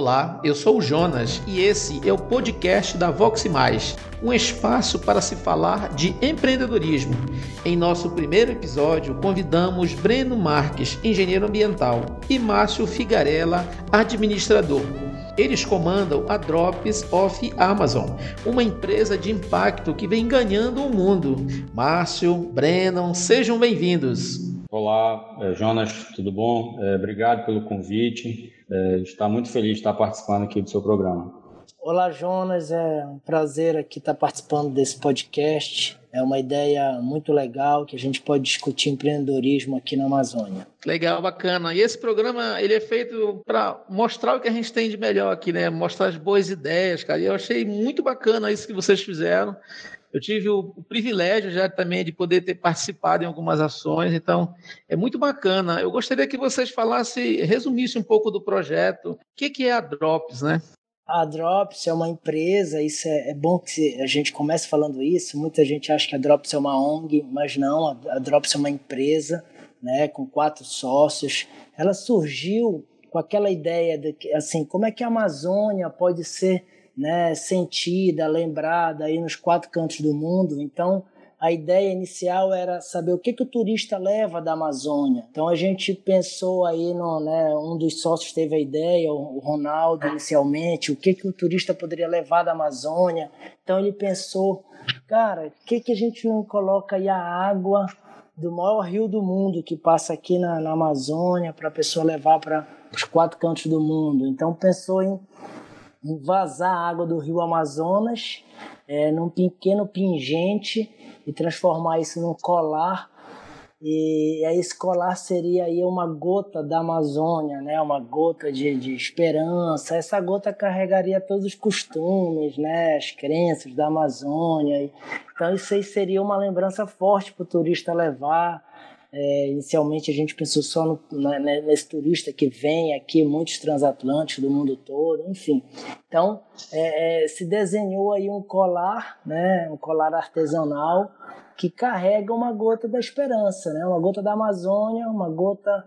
Olá, eu sou o Jonas e esse é o podcast da Vox Mais, um espaço para se falar de empreendedorismo. Em nosso primeiro episódio, convidamos Breno Marques, engenheiro ambiental, e Márcio Figarella, administrador. Eles comandam a Drops of Amazon, uma empresa de impacto que vem ganhando o mundo. Márcio, Breno, sejam bem-vindos. Olá, é, Jonas, tudo bom? É, obrigado pelo convite. É, está muito feliz de estar participando aqui do seu programa. Olá, Jonas. É um prazer aqui estar participando desse podcast. É uma ideia muito legal que a gente pode discutir empreendedorismo aqui na Amazônia. Legal, bacana. E esse programa ele é feito para mostrar o que a gente tem de melhor aqui, né? Mostrar as boas ideias, cara. E eu achei muito bacana isso que vocês fizeram. Eu tive o, o, privilégio já também de poder ter participado em algumas ações, então é muito bacana. Eu gostaria que vocês falassem, resumissem um pouco do projeto. O que, que é a Drops, né? A Drops é uma empresa, isso é, é, bom que a gente comece falando isso. Muita gente acha que a Drops é uma ONG, mas não, a, a Drops é uma empresa né, com quatro sócios. Ela surgiu com aquela ideia de que, assim, como é que a Amazônia pode ser né, sentida, lembrada aí nos quatro cantos do mundo. Então, a ideia inicial era saber o que, que o turista leva da Amazônia. Então a gente pensou aí no, né, um dos sócios teve a ideia, o Ronaldo inicialmente, o que que o turista poderia levar da Amazônia. Então ele pensou, cara, o que que a gente não coloca aí a água do maior rio do mundo que passa aqui na, na Amazônia para a pessoa levar para os quatro cantos do mundo. Então pensou em vazar a água do rio Amazonas é, num pequeno pingente e transformar isso num colar. E esse colar seria aí uma gota da Amazônia, né? uma gota de, de esperança. Essa gota carregaria todos os costumes, né? as crenças da Amazônia. Então isso aí seria uma lembrança forte para o turista levar é, inicialmente a gente pensou só no, né, nesse turista que vem aqui, muitos transatlânticos do mundo todo, enfim. Então é, é, se desenhou aí um colar, né, um colar artesanal que carrega uma gota da esperança, né, uma gota da Amazônia, uma gota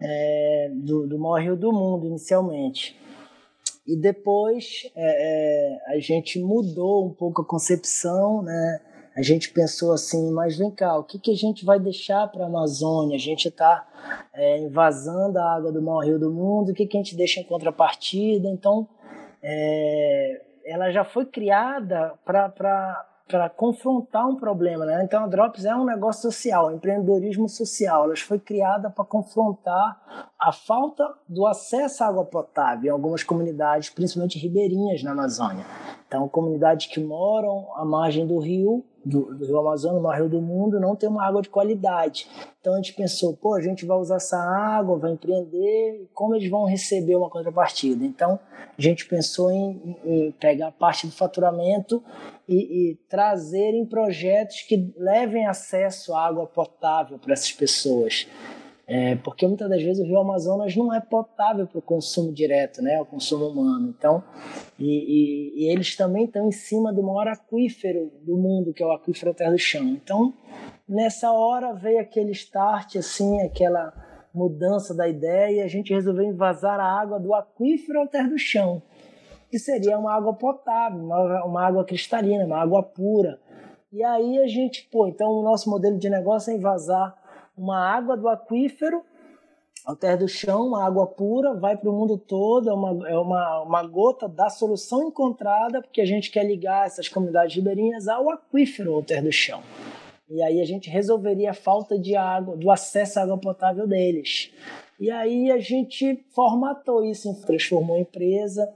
é, do, do maior rio do mundo inicialmente. E depois é, é, a gente mudou um pouco a concepção, né? A gente pensou assim, mas vem cá, o que, que a gente vai deixar para a Amazônia? A gente está é, invasando a água do maior rio do mundo, o que, que a gente deixa em contrapartida? Então, é, ela já foi criada para confrontar um problema, né? Então a Drops é um negócio social, empreendedorismo social. Ela foi criada para confrontar a falta do acesso à água potável em algumas comunidades, principalmente ribeirinhas na Amazônia. Então comunidades que moram à margem do rio do, do, Rio Amazonas, maior rio do mundo, não tem uma água de qualidade. Então a gente pensou, pô, a gente vai usar essa água, vai empreender, como eles vão receber uma contrapartida? Então a gente pensou em, em pegar parte do faturamento e, e trazer em projetos que levem acesso à água potável para essas pessoas. É, porque muitas das vezes o rio Amazonas não é potável para o consumo direto, né, o consumo humano. Então, e, e, e, eles também estão em cima do maior aquífero do mundo, que é o aquífero Terra do Chão. Então, nessa hora veio aquele start, assim, aquela mudança da ideia, e a gente resolveu invasar a água do aquífero ao Terra do Chão, que seria uma água potável, uma, uma água cristalina, uma água pura. E aí a gente, pô, então o nosso modelo de negócio é invasar uma água do aquífero ao terra do chão, uma água pura, vai para o mundo todo, é, uma, é uma, uma gota da solução encontrada, porque a gente quer ligar essas comunidades ribeirinhas ao aquífero ao terra do chão. E aí a gente resolveria a falta de água, do acesso à água potável deles. E aí a gente formatou isso, transformou a empresa.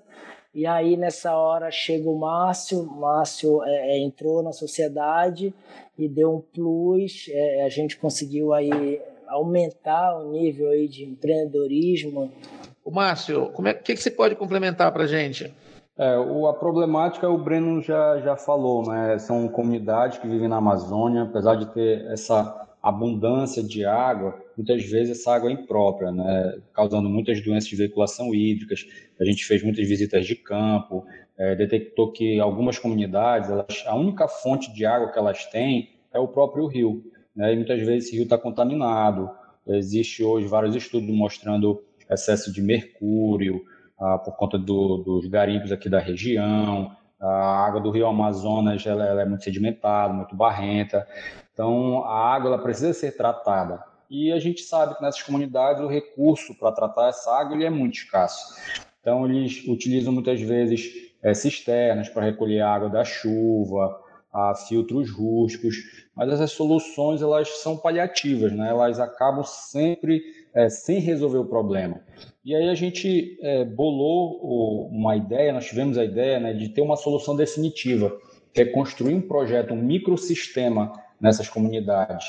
E aí nessa hora chega o Márcio, o Márcio é, é, entrou na sociedade e deu um plus, é, a gente conseguiu aí aumentar o nível aí de empreendedorismo. O Márcio, como é que, que você pode complementar para a gente? É, o, a problemática o Breno já, já falou, né? São comunidades que vivem na Amazônia, apesar de ter essa abundância de água, muitas vezes essa água é imprópria, né? causando muitas doenças de veiculação hídricas. A gente fez muitas visitas de campo, é, detectou que algumas comunidades, elas, a única fonte de água que elas têm é o próprio rio. Né? E muitas vezes esse rio está contaminado. Existe hoje vários estudos mostrando excesso de mercúrio, ah, por conta do, dos garimpos aqui da região. A água do rio Amazonas ela, ela é muito sedimentada, muito barrenta. Então, a água ela precisa ser tratada. E a gente sabe que nessas comunidades o recurso para tratar essa água ele é muito escasso. Então, eles utilizam muitas vezes é, cisternas para recolher água da chuva, a filtros rústicos, mas essas soluções elas são paliativas, né? elas acabam sempre é, sem resolver o problema. E aí a gente é, bolou uma ideia, nós tivemos a ideia né, de ter uma solução definitiva, que é construir um projeto, um microsistema nessas comunidades.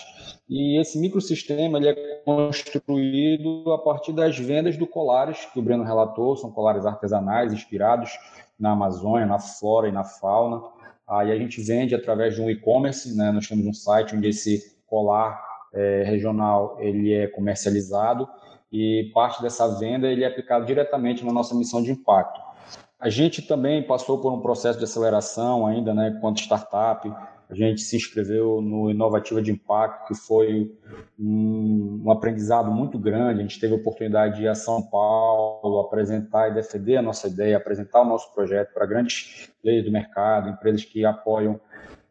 E esse microsistema ele é construído a partir das vendas do colares que o Breno relatou, são colares artesanais inspirados na Amazônia, na flora e na fauna. Aí a gente vende através de um e-commerce, né? nós temos um site onde esse colar é, regional ele é comercializado e parte dessa venda ele é aplicado diretamente na nossa missão de impacto. A gente também passou por um processo de aceleração ainda, né, quanto startup. A gente se inscreveu no Inovativa de Impacto, que foi um, um aprendizado muito grande. A gente teve a oportunidade de ir a São Paulo, apresentar e defender a nossa ideia, apresentar o nosso projeto para grandes players do mercado, empresas que apoiam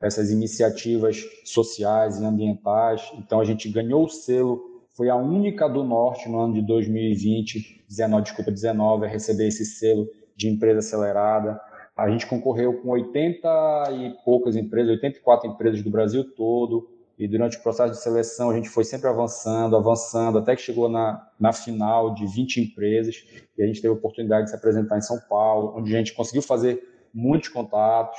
essas iniciativas sociais e ambientais. Então a gente ganhou o selo foi a única do Norte no ano de 2020, 19, desculpa, 19, a receber esse selo de empresa acelerada. A gente concorreu com 80 e poucas empresas, 84 empresas do Brasil todo, e durante o processo de seleção a gente foi sempre avançando, avançando, até que chegou na, na final de 20 empresas, e a gente teve a oportunidade de se apresentar em São Paulo, onde a gente conseguiu fazer muitos contatos,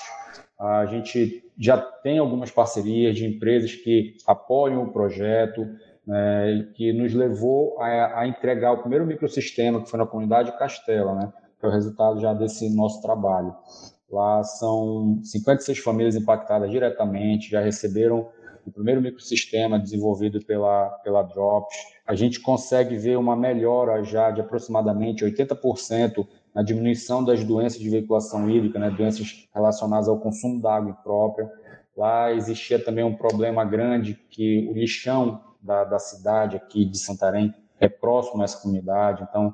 a gente já tem algumas parcerias de empresas que apoiam o projeto, né, que nos levou a, a, entregar o primeiro microsistema, que foi na comunidade Castela, né, que é o resultado já desse nosso trabalho. Lá são 56 famílias impactadas diretamente, já receberam o primeiro microsistema desenvolvido pela, pela Drops. A gente consegue ver uma melhora já de aproximadamente 80% na diminuição das doenças de veiculação hídrica, né, doenças relacionadas ao consumo da água própria. Lá existia também um problema grande que o lixão da, da cidade aqui de Santarém é próximo a essa comunidade, então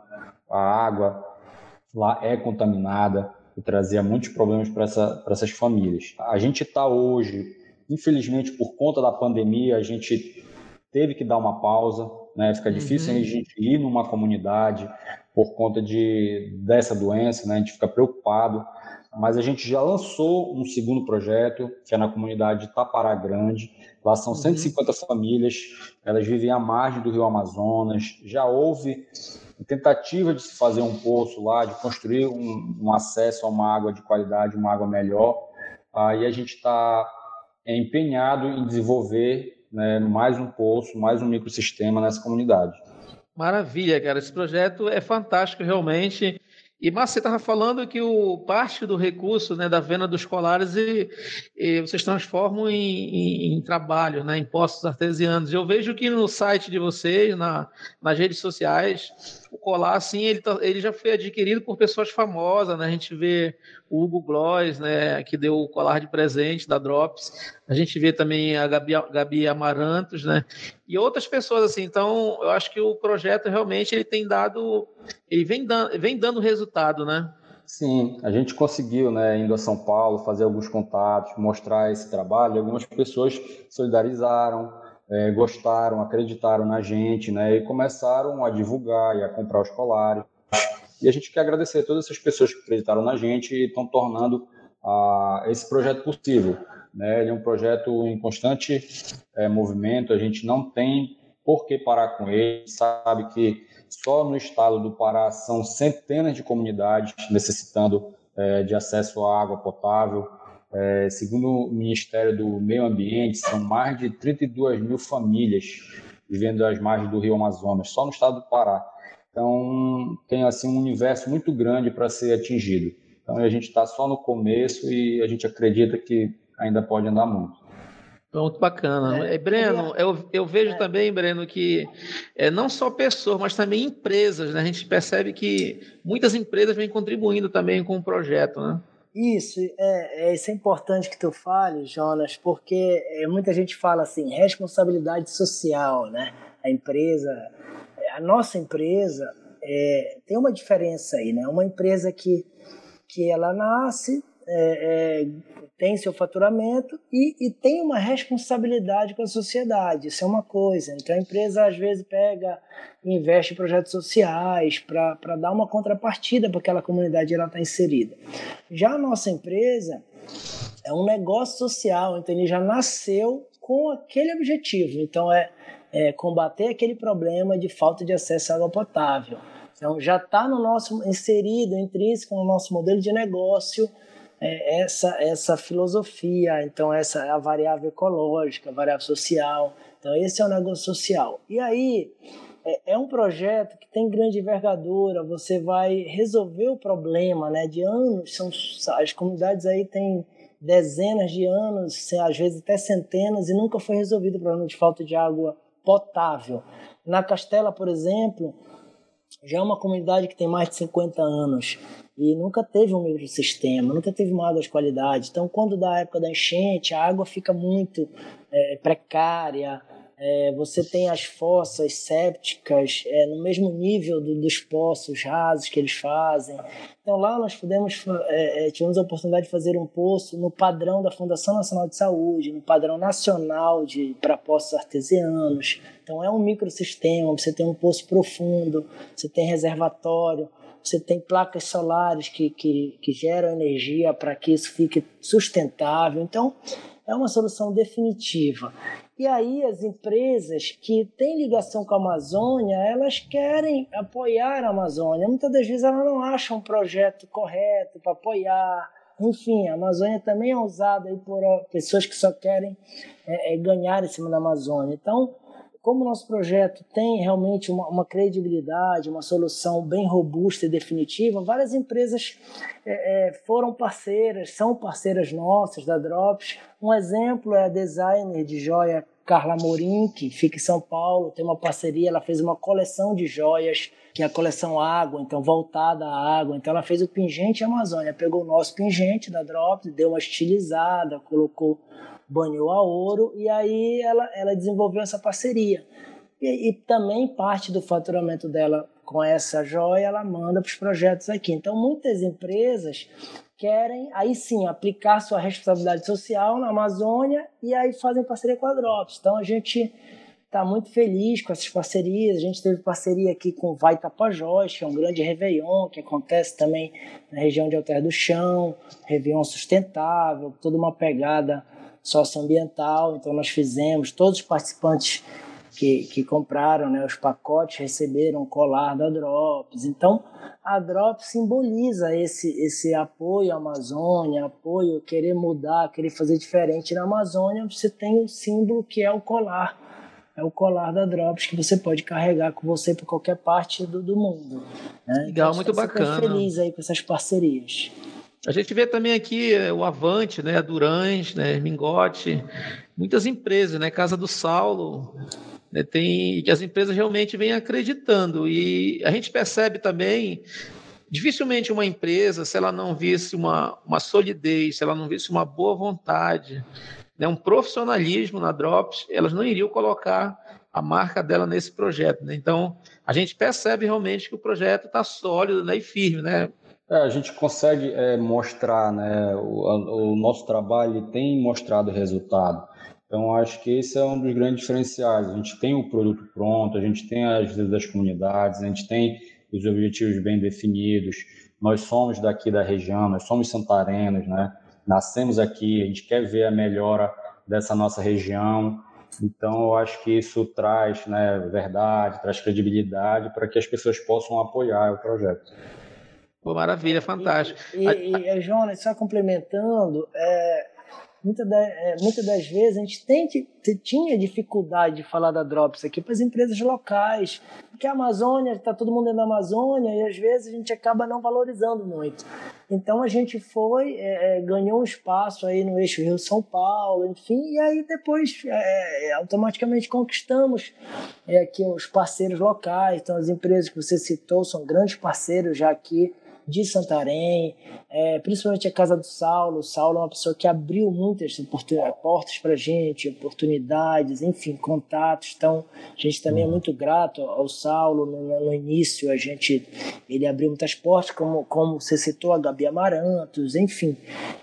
a água lá é contaminada e trazia muitos problemas para essa, essas famílias. A gente está hoje, infelizmente, por conta da pandemia, a gente teve que dar uma pausa, né? Fica difícil uhum. a gente ir numa comunidade por conta de, dessa doença, né? A gente fica preocupado, mas a gente já lançou um segundo projeto, que é na comunidade de Tapará Grande. Lá são 150 uhum. famílias, elas vivem à margem do rio Amazonas. Já houve tentativa de se fazer um poço lá, de construir um, um acesso a uma água de qualidade, uma água melhor. Aí a gente está empenhado em desenvolver né, mais um poço, mais um microsistema nessa comunidade. Maravilha, cara. Esse projeto é fantástico, realmente. E Márcio, você estava falando que o parte do recurso né, da venda dos colares e, e vocês transformam em, em, em, trabalho, né, em postos artesianos. Eu vejo que no site de vocês, na, nas redes sociais, colar, assim, ele, tá, ele já foi adquirido por pessoas famosas, né? A gente vê o Hugo Gloss, né, que deu o colar de presente da Drops. A gente vê também a Gabi, Gabi Amarantos, né? E outras pessoas, assim. Então, eu acho que o projeto realmente ele tem dado, ele vem dando, vem dando resultado, né? Sim, a gente conseguiu, né, indo a São Paulo, fazer alguns contatos, mostrar esse trabalho. Algumas pessoas solidarizaram, é, gostaram, acreditaram na gente, né, e começaram a divulgar e a comprar os colares. E a gente quer agradecer a todas essas pessoas que acreditaram na gente e estão tornando ah, esse projeto possível. Né? Ele é um projeto em constante é, movimento, a gente não tem por que parar com ele, sabe que só no estado do Pará são centenas de comunidades necessitando é, de acesso à água potável, é, segundo o Ministério do Meio Ambiente, são mais de 32 mil famílias vivendo às margens do Rio Amazonas, só no estado do Pará. Então, tem assim um universo muito grande para ser atingido. Então, a gente está só no começo e a gente acredita que ainda pode andar muito. Muito bacana. É, Breno, eu, eu vejo é. também, Breno, que é, não só pessoas, mas também empresas. Né? A gente percebe que muitas empresas vêm contribuindo também com o projeto. Né? Isso, é, é, isso é importante que tu fale, Jonas, porque é, muita gente fala assim, responsabilidade social, né? A empresa, a nossa empresa, é, tem uma diferença aí, né? Uma empresa que, que ela nasce, é, é, tem seu faturamento e, e, tem uma responsabilidade com a sociedade. Isso é uma coisa. Então a empresa às vezes pega e investe em projetos sociais para dar uma contrapartida para aquela comunidade ela está inserida. Já a nossa empresa é um negócio social, então ele já nasceu com aquele objetivo. Então é, é combater aquele problema de falta de acesso à água potável. Então já está no nosso inserido intrínseco no nosso modelo de negócio é, essa essa filosofia. Então essa é a variável ecológica, a variável social. Então esse é o negócio social. E aí é, é um projeto que tem grande envergadura. Você vai resolver o problema, né? De anos são as comunidades aí têm dezenas de anos, às vezes até centenas, e nunca foi resolvido o problema de falta de água potável. Na Castela, por exemplo, já é uma comunidade que tem mais de 50 anos e nunca teve um microsistema, nunca teve uma água de qualidade. Então, quando dá a época da enchente, a água fica muito é, precária, é, você tem as fossas sépticas é, no mesmo nível do, dos poços rasos que eles fazem. Então lá nós pudemos, é, é tivemos a oportunidade de fazer um poço no padrão da Fundação Nacional de Saúde, no padrão nacional para poços artesianos. Então é um microsistema, você tem um poço profundo, você tem reservatório, você tem placas solares que, que, que geram energia para que isso fique sustentável. Então, é uma solução definitiva. E aí as empresas que têm ligação com a Amazônia, elas querem apoiar a Amazônia. Muitas das vezes elas não acham um projeto correto para apoiar. Enfim, a Amazônia também é usada aí por pessoas que só querem é, é, ganhar em cima da Amazônia. Então, como o nosso projeto tem realmente uma, uma, credibilidade, uma solução bem robusta e definitiva, várias empresas é, é, foram parceiras, são parceiras nossas da Drops. Um exemplo é a designer de joia Carla Morim, que fica em São Paulo, tem uma parceria, ela fez uma coleção de joias, que é a coleção Água, então voltada à água. Então ela fez o pingente Amazônia, pegou o nosso pingente da Drops, deu uma estilizada, colocou banhou a ouro e aí ela, ela desenvolveu essa parceria. E, e, também parte do faturamento dela com essa joia ela manda para os projetos aqui. Então muitas empresas querem aí sim aplicar sua responsabilidade social na Amazônia e aí fazem parceria com a Drops. Então a gente está muito feliz com essas parcerias. A gente teve parceria aqui com o Vai Tapajós, que é um grande Réveillon, que acontece também na região de Alter do Chão, Réveillon sustentável, toda uma pegada socioambiental. Então, nós fizemos, todos os participantes que, que compraram né, os pacotes receberam o colar da Drops. Então, a Drops simboliza esse, esse apoio à Amazônia, apoio, querer mudar, querer fazer diferente na Amazônia. Você tem um símbolo que é o colar. É o colar da Drops que você pode carregar com você para qualquer parte do, do mundo. Né? Legal, então, muito bacana. feliz aí com essas parcerias. A gente vê também aqui eh, o Avante, né, a né, Mingote, muitas empresas, né, Casa do Saulo, né, tem que as empresas realmente vêm acreditando e a gente percebe também dificilmente uma empresa, se ela não visse uma, uma solidez, se ela não visse uma boa vontade, né, um profissionalismo na Drops, elas não iriam colocar a marca dela nesse projeto. Né? Então, a gente percebe realmente que o projeto está sólido né, e firme. Né? É, a gente consegue é, mostrar, né? O, o, nosso trabalho tem mostrado resultado. Então, acho que esse é um dos grandes diferenciais. A gente tem o produto pronto, a gente tem as ajuda das comunidades, a gente tem os objetivos bem definidos. Nós somos daqui da região, nós somos santarenos, né? Nascemos aqui, a gente quer ver a melhora dessa nossa região. Então, eu acho que isso traz né, verdade, traz credibilidade para que as pessoas possam apoiar o projeto. Pô, maravilha, fantástico. E, e, e Jonas, só complementando, é, muitas da, é, muita das vezes a gente tem, tinha dificuldade de falar da Drops aqui para as empresas locais, porque a Amazônia, está todo mundo da Amazônia e às vezes a gente acaba não valorizando muito. Então a gente foi, é, ganhou um espaço aí no eixo Rio-São Paulo, enfim, e aí depois é, automaticamente conquistamos aqui os parceiros locais, então as empresas que você citou são grandes parceiros já aqui de Santarém, é, principalmente a Casa do Saulo. O Saulo é uma pessoa que abriu muitas portas para a gente, oportunidades, enfim, contatos. Então, a gente também é uhum. muito grato ao Saulo. No, no início, a gente, ele abriu muitas portas, como, como você citou, a Gabi Amarantos, enfim.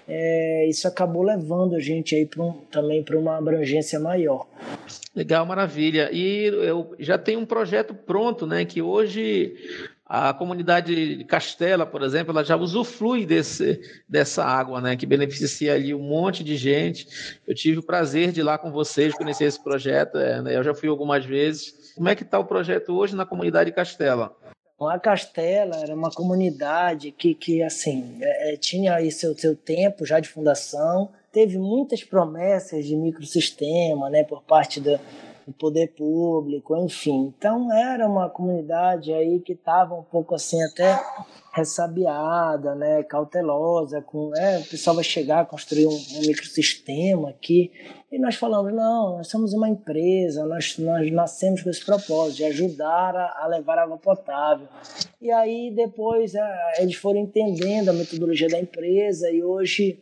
É, isso acabou levando a gente aí um, também para uma abrangência maior. Legal, maravilha. E eu já tenho um projeto pronto, né? Que hoje a comunidade de Castela, por exemplo, ela já usufrui desse, dessa água, né? Que beneficia ali um monte de gente. Eu tive o prazer de ir lá com vocês conhecer esse projeto. É, né, eu já fui algumas vezes. Como é que está o projeto hoje na comunidade de Castela? A Castela era uma comunidade que, que assim, é, é, tinha aí seu, seu tempo já de fundação, teve muitas promessas de microsistema, né, por parte do, do poder público, enfim. Então era uma comunidade aí que estava um pouco assim até ressabiada, né, cautelosa, com, é, o pessoal vai chegar a construir um, um microsistema aqui, e nós falamos, não, nós somos uma empresa, nós, nós nascemos com esse propósito, de ajudar a, a levar água potável. E aí depois é, eles foram entendendo a metodologia da empresa, e hoje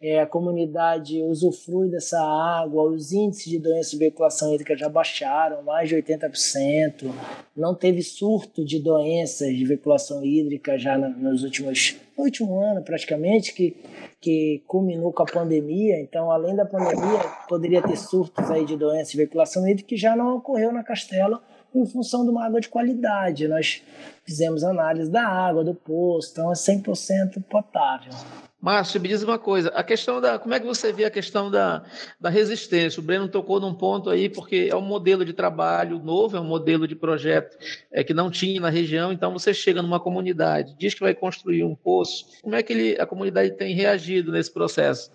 é, a comunidade usufrui dessa água, os índices de doença de veiculação hídrica já baixaram, mais de 80%, não teve surto de doenças de veiculação hídrica já nos últimos, no último ano praticamente, que, que culminou com a pandemia, então além da pandemia poderia ter surtos aí de doenças de veiculação hídrica que já não ocorreu na Castela, em função de uma água de qualidade. Nós fizemos análise da água, do poço, então é 100% potável. Márcio, me diz uma coisa, a questão da, como é que você vê a questão da, da resistência? O Breno tocou num ponto aí, porque é um modelo de trabalho novo, é um modelo de projeto é, que não tinha na região, então você chega numa comunidade, diz que vai construir um poço, como é que ele, a comunidade tem reagido nesse processo?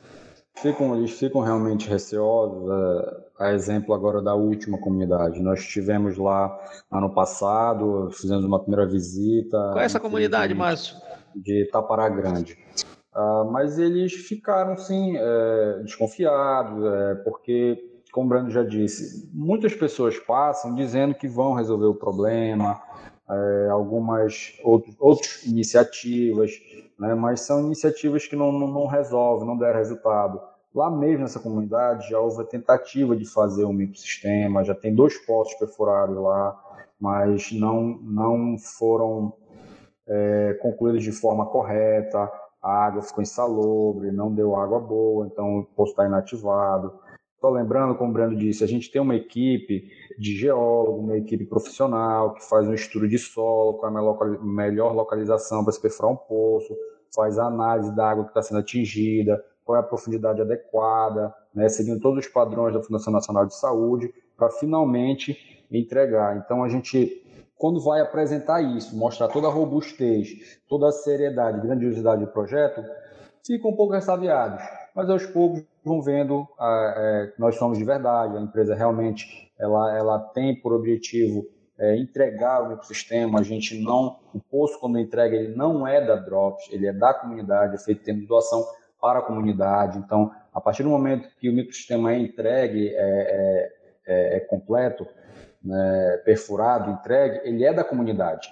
Ficam, eles ficam realmente receosos, é, a exemplo agora da última comunidade. Nós estivemos lá ano passado, fizemos uma primeira visita. Qual é essa comunidade, Márcio? De Tapará Grande. Uh, mas eles ficaram, sim, é, desconfiados, é, porque, como o Brando já disse, muitas pessoas passam dizendo que vão resolver o problema, é, algumas outros, outras iniciativas, né, mas são iniciativas que não, não, não resolvem, não deram resultado. Lá mesmo nessa comunidade já houve a tentativa de fazer um microsistema, já tem dois poços perfurados lá, mas não, não foram é, concluídos de forma correta a água ficou insalubre, não deu água boa, então o poço está inativado. Estou lembrando, como o Brando disse, a gente tem uma equipe de geólogo, uma equipe profissional que faz um estudo de solo, é a melhor localização para se perfurar um poço, faz a análise da água que está sendo atingida, qual é a profundidade adequada, né, seguindo todos os padrões da Fundação Nacional de Saúde, para finalmente entregar. Então a gente quando vai apresentar isso, mostrar toda a robustez, toda a seriedade, grandiosidade do projeto, ficam um pouco ressabiados. Mas aos poucos vão vendo é, que nós somos de verdade, a empresa realmente ela, ela tem por objetivo é, entregar o ecossistema, a gente não, o poço quando entrega ele não é da Drops, ele é da comunidade, é feito tendo doação para a comunidade, então a partir do momento que o microsistema é entregue, é, é, é, é completo, né, perfurado, entregue, ele é da comunidade.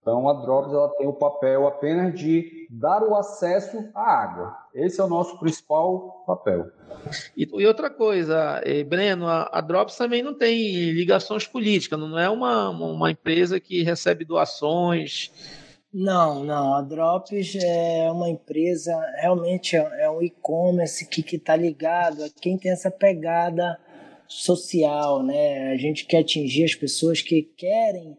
Então a Drops ela tem o papel apenas de dar o acesso à água. Esse é o nosso principal papel. E, e outra coisa, eh, Breno, a, a, Drops também não tem ligações políticas, não é uma, uma empresa que recebe doações. Não, não. A Drops é uma empresa, realmente é, é um e-commerce que está ligado a quem tem essa pegada social, né? A gente quer atingir as pessoas que querem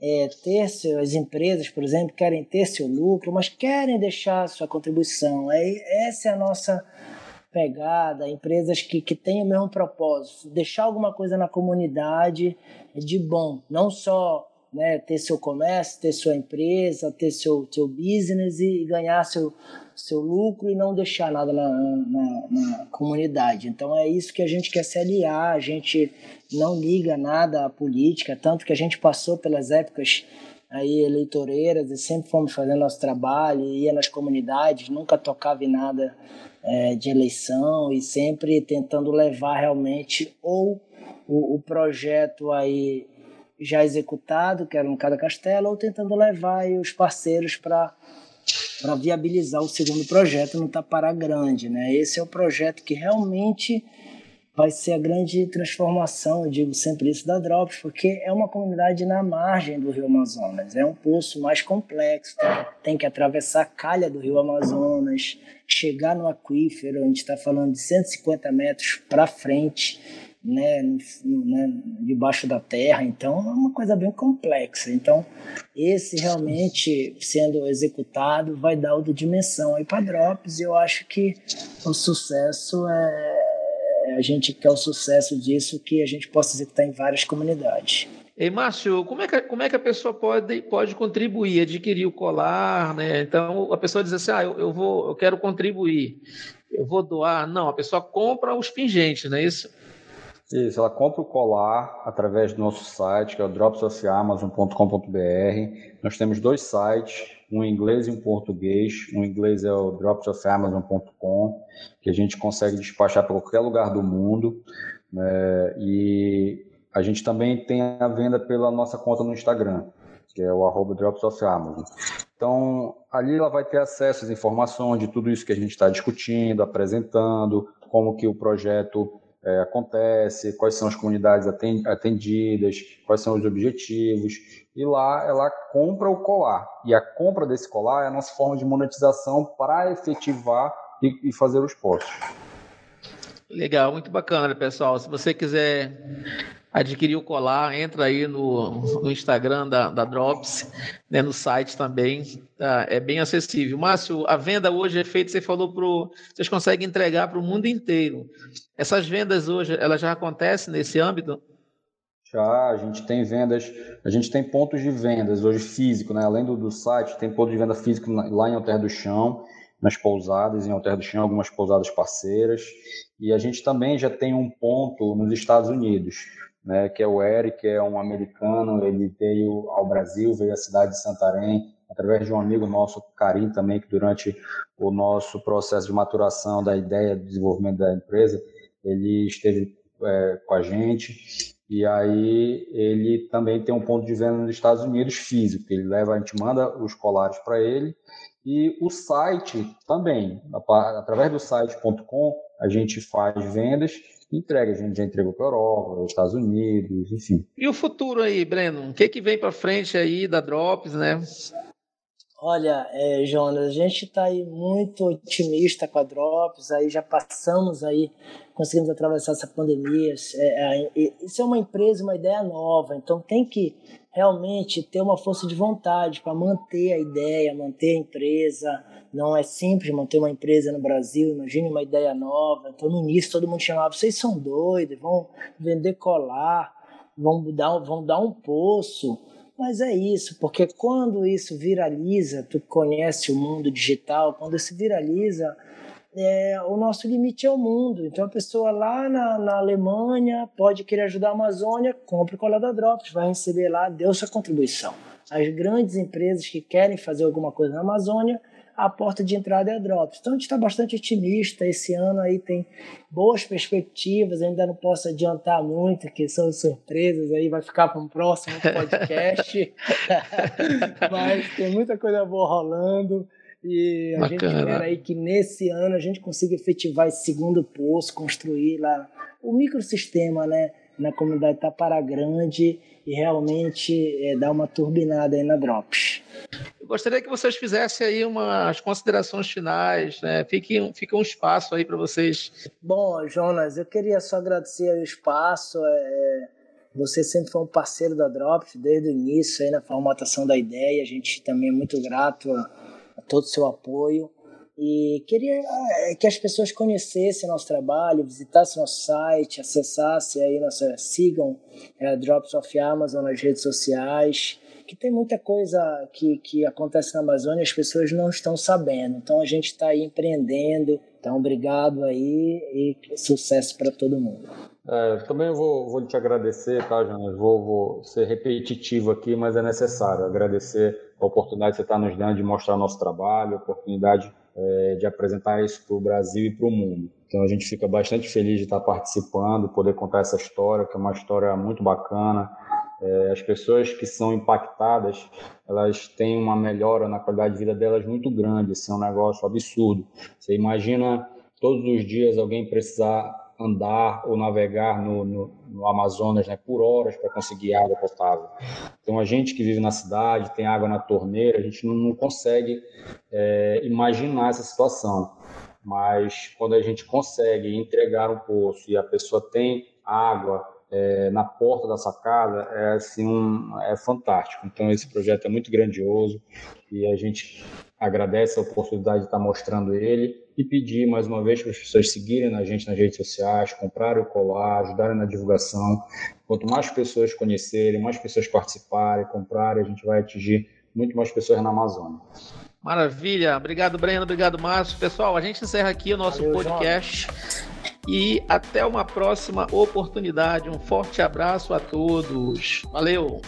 é, ter seu, as empresas, por exemplo, querem ter seu lucro, mas querem deixar sua contribuição. É, essa é a nossa pegada, empresas que, que têm o mesmo propósito, deixar alguma coisa na comunidade de bom, não só né, ter seu comércio, ter sua empresa, ter seu, seu business e ganhar seu, seu lucro e não deixar nada na, na, na, comunidade. Então é isso que a gente quer se aliar, a gente não liga nada à política, tanto que a gente passou pelas épocas aí eleitoreiras e sempre fomos fazendo nosso trabalho, ia nas comunidades, nunca tocava em nada é, de eleição e sempre tentando levar realmente ou o, o projeto aí já executado, que era no Cada Castelo, ou tentando levar os parceiros para para viabilizar o segundo projeto no Tapará Grande. Né? Esse é o projeto que realmente vai ser a grande transformação, eu digo sempre isso, da Drops, porque é uma comunidade na margem do Rio Amazonas, é um poço mais complexo, tem que atravessar a calha do Rio Amazonas, chegar no aquífero, a gente está falando de 150 metros para frente, né, né, debaixo da terra, então é uma coisa bem complexa. Então, esse realmente sendo executado vai dar outra dimensão aí para Drops e eu acho que o sucesso é a gente quer o sucesso disso que a gente possa executar em várias comunidades. Ei, Márcio, como é, que, como é que a pessoa pode, pode contribuir, adquirir o colar, né? Então, a pessoa diz assim, ah, eu, eu, vou, eu quero contribuir, eu vou doar. Não, a pessoa compra os pingentes, não é isso? Isso, ela compra o colar através do nosso site, que é o dropsofamazon.com.br. Nós temos dois sites, um em inglês e um português. O inglês é o dropsofamazon.com, que a gente consegue despachar para qualquer lugar do mundo. Né? E a gente também tem a venda pela nossa conta no Instagram, que é o arroba dropsofamazon. Então, ali ela vai ter acesso às informações de tudo isso que a gente está discutindo, apresentando, como que o projeto é, acontece, quais são as comunidades atendidas, quais são os objetivos. E lá ela compra o colar. E a compra desse colar é a nossa forma de monetização para efetivar e, e fazer os postos. Legal, muito bacana, pessoal. Se você quiser adquirir o colar, entra aí no, no Instagram da, da Drops, né, no site também, tá? é bem acessível. Márcio, a venda hoje é feita, você falou pro, vocês conseguem entregar para o mundo inteiro. Essas vendas hoje, elas já acontecem nesse âmbito? Já, a gente tem vendas, a gente tem pontos de vendas hoje físico, né? Além do, do site, tem ponto de venda físico lá em Alter do Chão, nas pousadas, em Alter do Chão, algumas pousadas parceiras. E a gente também já tem um ponto nos Estados Unidos né, que é o Eric, é um americano, ele veio ao Brasil, veio à cidade de Santarém, através de um amigo nosso, Karim, também, que durante o nosso processo de maturação da ideia de desenvolvimento da empresa, ele esteve é, com a gente, e aí ele também tem um ponto de venda nos Estados Unidos físico, ele leva, a gente manda os colares para ele, e o site também, através do site.com, a gente faz vendas entrega. A gente já entregou para a Europa, Estados Unidos, enfim. E o futuro aí, Breno? O que, que vem para frente aí da Drops, né? Olha, é, Jonas, a gente está aí muito otimista com a Drops, aí já passamos aí, conseguimos atravessar essa pandemia. É, é, isso é uma empresa, uma ideia nova, então tem que realmente ter uma força de vontade para manter a ideia, manter a empresa. Não é simples manter uma empresa no Brasil, imagine uma ideia nova. Então, no início, todo mundo chamava: vocês são doidos, vão vender colar, vão dar, vão dar um poço. Mas é isso, porque quando isso viraliza, tu conhece o mundo digital, quando isso viraliza, é, o nosso limite é o mundo. Então a pessoa lá na, na Alemanha pode querer ajudar a Amazônia, compre cola da Drops, vai receber lá, deu sua contribuição. As grandes empresas que querem fazer alguma coisa na Amazônia, a porta de entrada é a Drops. Então a gente está bastante otimista. Esse ano aí tem boas perspectivas. ainda não posso adiantar muito, que são surpresas aí, vai ficar para um próximo podcast. Mas tem muita coisa boa rolando. E a Bacana. gente espera aí que nesse ano a gente consiga efetivar esse segundo poço, construir lá o microsistema, né? Na comunidade Tapara Grande e realmente é, dar uma turbinada aí na Drops. Gostaria que vocês fizessem aí umas considerações finais, né? Fique, fique um espaço aí para vocês. Bom, Jonas, eu queria só agradecer o espaço. É, você sempre foi um parceiro da Drops desde o início aí na formatação da ideia. A gente também é muito grato a todo o seu apoio. E queria é, que as pessoas conhecessem nosso trabalho, visitassem nosso site, acessassem aí nossa, sigam é, Drops of Amazon nas redes sociais, que tem muita coisa que, que acontece na Amazônia as pessoas não estão sabendo. Então a gente está aí empreendendo. Então obrigado aí e sucesso para todo mundo. É, também vou, vou te agradecer, tá, Jonas? Vou, vou ser repetitivo aqui, mas é necessário agradecer a oportunidade que você está nos dando de mostrar nosso trabalho, a oportunidade é, de apresentar isso para o Brasil e para o mundo. Então a gente fica bastante feliz de estar participando, poder contar essa história, que é uma história muito bacana, é as pessoas que são impactadas, elas têm uma melhora na qualidade de vida delas muito grande. Isso é um negócio absurdo. Você imagina todos os dias alguém precisar andar ou navegar no, no, no Amazonas né, por horas para conseguir água potável. Então, a gente que vive na cidade, tem água na torneira, a gente não, não consegue é, imaginar essa situação. Mas quando a gente consegue entregar um poço e a pessoa tem água é, na porta da sacada, é assim um, é fantástico. Então esse projeto é muito grandioso e a gente agradece a oportunidade de estar mostrando ele e pedir mais uma vez para as pessoas seguirem a gente nas redes sociais, comprarem o colar, ajudarem na divulgação. Quanto mais pessoas conhecerem, mais pessoas participarem, comprarem, a gente vai atingir muito mais pessoas na Amazônia. Maravilha, obrigado Breno, obrigado Márcio. Pessoal, a gente encerra aqui o nosso Valeu, podcast. João. E até uma próxima oportunidade. Um forte abraço a todos. Valeu!